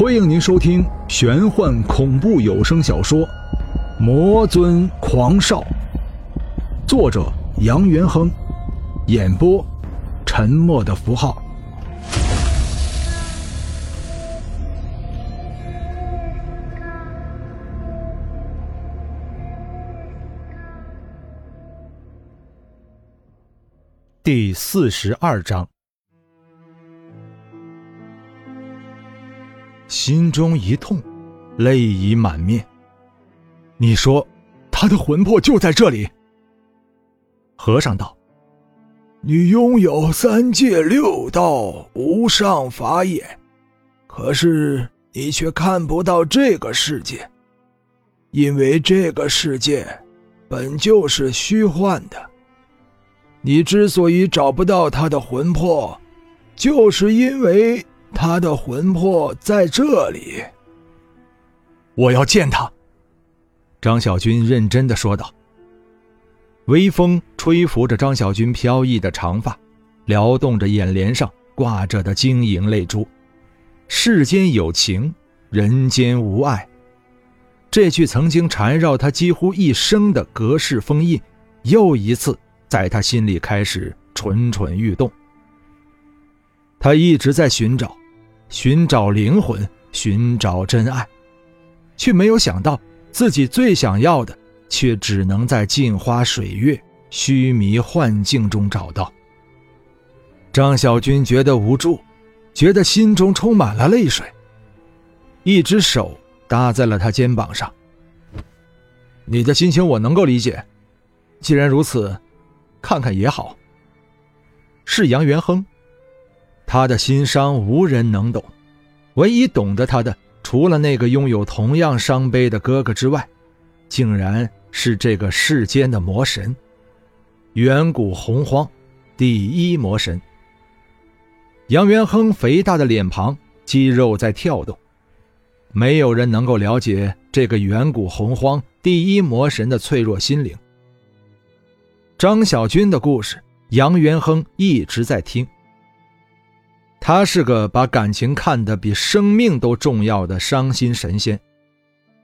欢迎您收听玄幻恐怖有声小说《魔尊狂少》，作者杨元亨，演播沉默的符号。第四十二章。心中一痛，泪已满面。你说，他的魂魄就在这里？和尚道：“你拥有三界六道无上法眼，可是你却看不到这个世界，因为这个世界本就是虚幻的。你之所以找不到他的魂魄，就是因为……”他的魂魄在这里。我要见他。”张小军认真的说道。微风吹拂着张小军飘逸的长发，撩动着眼帘上挂着的晶莹泪珠。世间有情，人间无爱。这句曾经缠绕他几乎一生的隔世封印，又一次在他心里开始蠢蠢欲动。他一直在寻找。寻找灵魂，寻找真爱，却没有想到自己最想要的，却只能在镜花水月、虚迷幻境中找到。张小军觉得无助，觉得心中充满了泪水，一只手搭在了他肩膀上。你的心情我能够理解，既然如此，看看也好。是杨元亨。他的心伤无人能懂，唯一懂得他的，除了那个拥有同样伤悲的哥哥之外，竟然是这个世间的魔神——远古洪荒第一魔神。杨元亨肥大的脸庞，肌肉在跳动，没有人能够了解这个远古洪荒第一魔神的脆弱心灵。张小军的故事，杨元亨一直在听。他是个把感情看得比生命都重要的伤心神仙，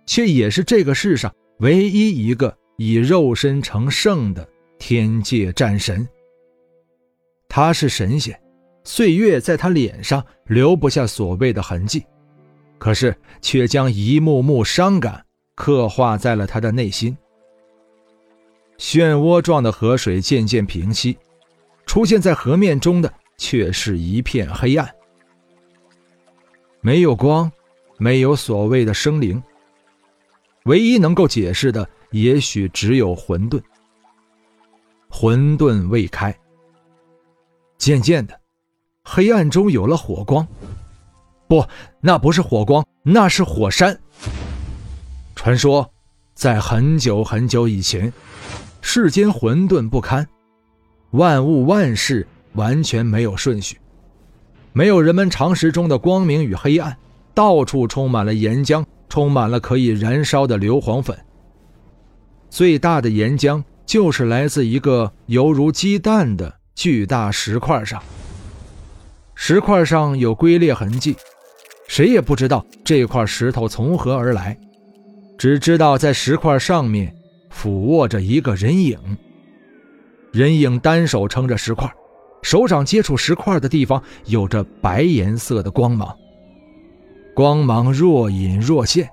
却也是这个世上唯一一个以肉身成圣的天界战神。他是神仙，岁月在他脸上留不下所谓的痕迹，可是却将一幕幕伤感刻画在了他的内心。漩涡状的河水渐渐平息，出现在河面中的。却是一片黑暗，没有光，没有所谓的生灵。唯一能够解释的，也许只有混沌。混沌未开。渐渐的，黑暗中有了火光。不，那不是火光，那是火山。传说，在很久很久以前，世间混沌不堪，万物万事。完全没有顺序，没有人们常识中的光明与黑暗，到处充满了岩浆，充满了可以燃烧的硫磺粉。最大的岩浆就是来自一个犹如鸡蛋的巨大石块上，石块上有龟裂痕迹，谁也不知道这块石头从何而来，只知道在石块上面俯卧着一个人影，人影单手撑着石块。手掌接触石块的地方有着白颜色的光芒，光芒若隐若现，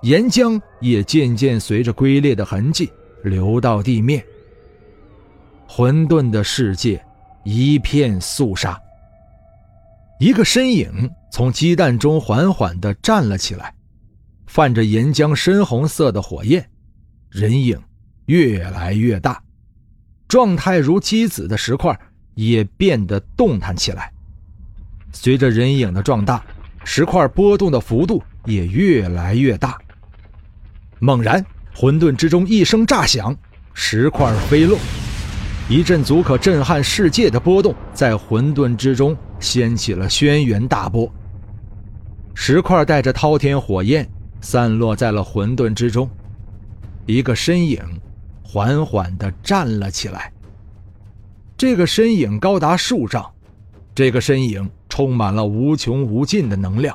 岩浆也渐渐随着龟裂的痕迹流到地面。混沌的世界一片肃杀。一个身影从鸡蛋中缓缓地站了起来，泛着岩浆深红色的火焰，人影越来越大，状态如鸡子的石块。也变得动弹起来。随着人影的壮大，石块波动的幅度也越来越大。猛然，混沌之中一声炸响，石块飞落，一阵足可震撼世界的波动在混沌之中掀起了轩辕大波。石块带着滔天火焰散落在了混沌之中，一个身影缓缓地站了起来。这个身影高达数丈，这个身影充满了无穷无尽的能量。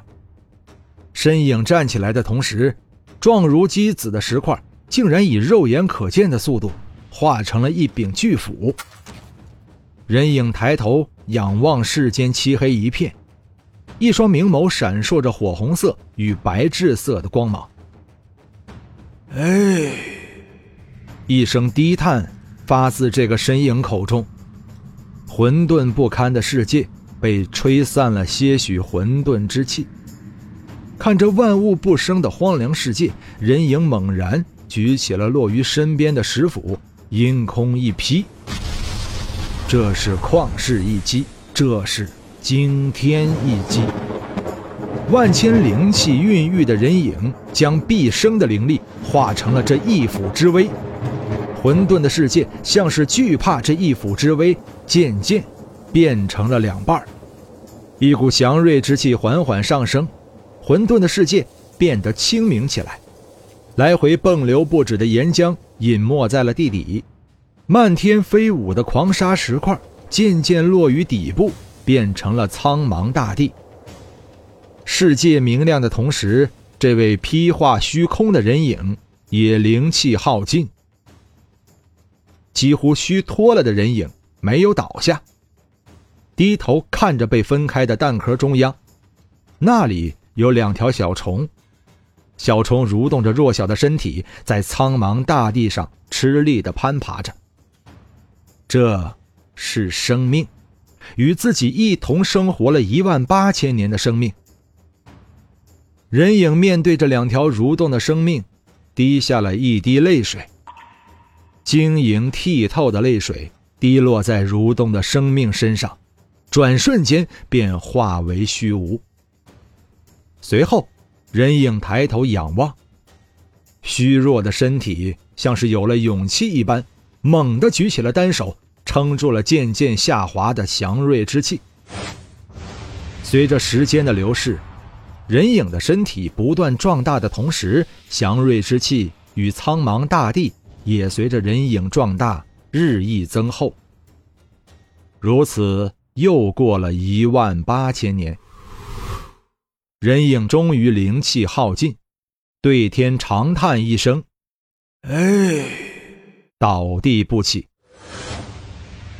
身影站起来的同时，状如鸡子的石块竟然以肉眼可见的速度化成了一柄巨斧。人影抬头仰望世间漆黑一片，一双明眸闪烁着火红色与白炽色的光芒。哎，一声低叹发自这个身影口中。混沌不堪的世界被吹散了些许混沌之气。看着万物不生的荒凉世界，人影猛然举起了落于身边的石斧，阴空一劈。这是旷世一击，这是惊天一击。万千灵气孕育的人影，将毕生的灵力化成了这一斧之威。混沌的世界像是惧怕这一斧之威，渐渐变成了两半一股祥瑞之气缓缓上升。混沌的世界变得清明起来，来回迸流不止的岩浆隐没在了地底，漫天飞舞的狂沙石块渐渐落于底部，变成了苍茫大地。世界明亮的同时，这位披化虚空的人影也灵气耗尽，几乎虚脱了的人影没有倒下，低头看着被分开的蛋壳中央，那里。有两条小虫，小虫蠕动着弱小的身体，在苍茫大地上吃力地攀爬着。这是生命，与自己一同生活了一万八千年的生命。人影面对着两条蠕动的生命，滴下了一滴泪水，晶莹剔透的泪水滴落在蠕动的生命身上，转瞬间便化为虚无。随后，人影抬头仰望，虚弱的身体像是有了勇气一般，猛地举起了单手，撑住了渐渐下滑的祥瑞之气。随着时间的流逝，人影的身体不断壮大的同时，祥瑞之气与苍茫大地也随着人影壮大日益增厚。如此，又过了一万八千年。人影终于灵气耗尽，对天长叹一声：“哎！”倒地不起。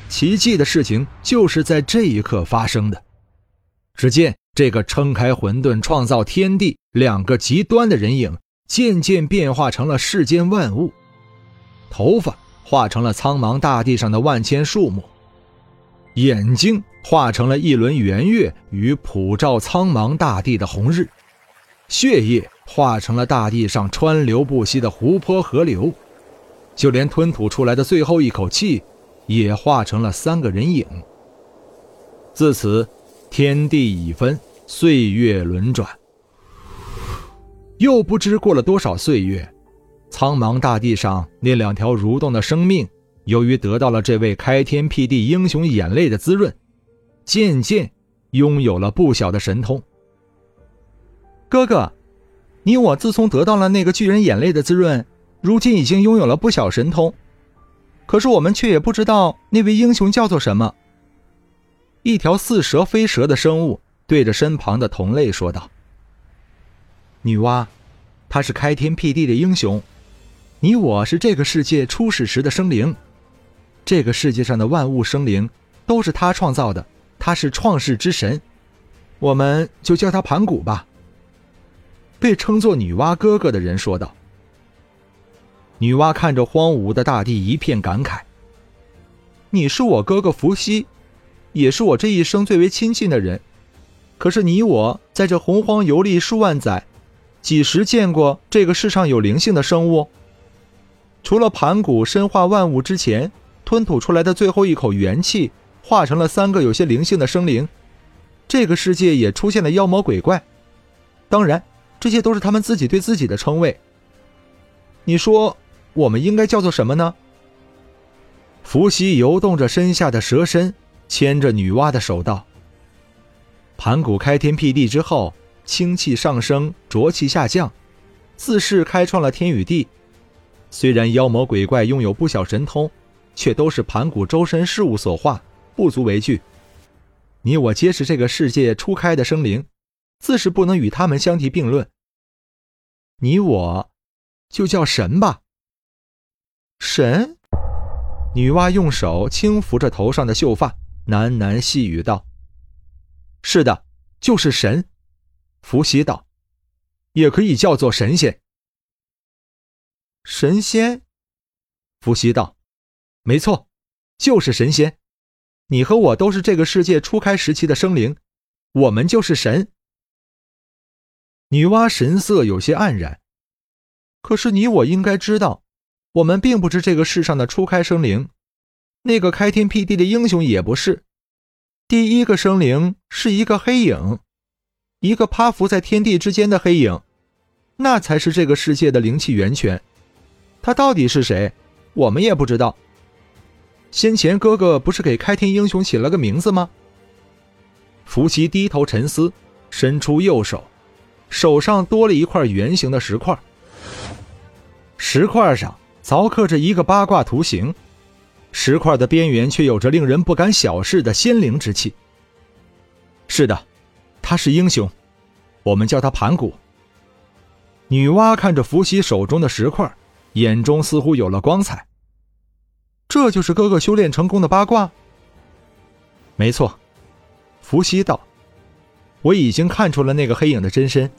奇迹的事情就是在这一刻发生的。只见这个撑开混沌、创造天地两个极端的人影，渐渐变化成了世间万物。头发化成了苍茫大地上的万千树木，眼睛。化成了一轮圆月与普照苍茫大地的红日，血液化成了大地上川流不息的湖泊河流，就连吞吐出来的最后一口气，也化成了三个人影。自此，天地已分，岁月轮转。又不知过了多少岁月，苍茫大地上那两条蠕动的生命，由于得到了这位开天辟地英雄眼泪的滋润。渐渐拥有了不小的神通。哥哥，你我自从得到了那个巨人眼泪的滋润，如今已经拥有了不小神通。可是我们却也不知道那位英雄叫做什么。一条似蛇非蛇的生物对着身旁的同类说道：“女娲，他是开天辟地的英雄，你我是这个世界初始时的生灵，这个世界上的万物生灵都是他创造的。”他是创世之神，我们就叫他盘古吧。被称作女娲哥哥的人说道。女娲看着荒芜的大地，一片感慨：“你是我哥哥伏羲，也是我这一生最为亲近的人。可是你我在这洪荒游历数万载，几时见过这个世上有灵性的生物？除了盘古身化万物之前吞吐出来的最后一口元气。”化成了三个有些灵性的生灵，这个世界也出现了妖魔鬼怪。当然，这些都是他们自己对自己的称谓。你说，我们应该叫做什么呢？伏羲游动着身下的蛇身，牵着女娲的手道：“盘古开天辟地之后，清气上升，浊气下降，自是开创了天与地。虽然妖魔鬼怪拥有不小神通，却都是盘古周身事物所化。”不足为惧，你我皆是这个世界初开的生灵，自是不能与他们相提并论。你我，就叫神吧。神。女娲用手轻抚着头上的秀发，喃喃细语道：“是的，就是神。”伏羲道：“也可以叫做神仙。”神仙。伏羲道：“没错，就是神仙。你和我都是这个世界初开时期的生灵，我们就是神。”女娲神色有些黯然。可是你我应该知道。我们并不是这个世上的初开生灵，那个开天辟地的英雄也不是。第一个生灵是一个黑影，一个趴伏在天地之间的黑影，那才是这个世界的灵气源泉。他到底是谁，我们也不知道。先前哥哥不是给开天英雄起了个名字吗？伏羲低头沉思，伸出右手，手上多了一块圆形的石块，石块上。凿刻着一个八卦图形，石块的边缘却有着令人不敢小视的仙灵之气。是的，他是英雄，我们叫他盘古。女娲看着伏羲手中的石块，眼中似乎有了光彩。这就是哥哥修炼成功的八卦。没错，伏羲道：“我已经看出了那个黑影的真身。”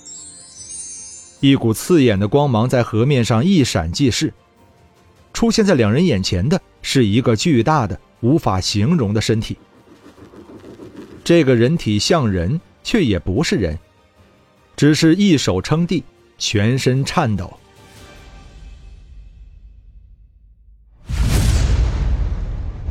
一股刺眼的光芒在河面上一闪即逝。出现在两人眼前的是一个巨大的、无法形容的身体。这个人体像人，却也不是人，只是一手撑地，全身颤抖。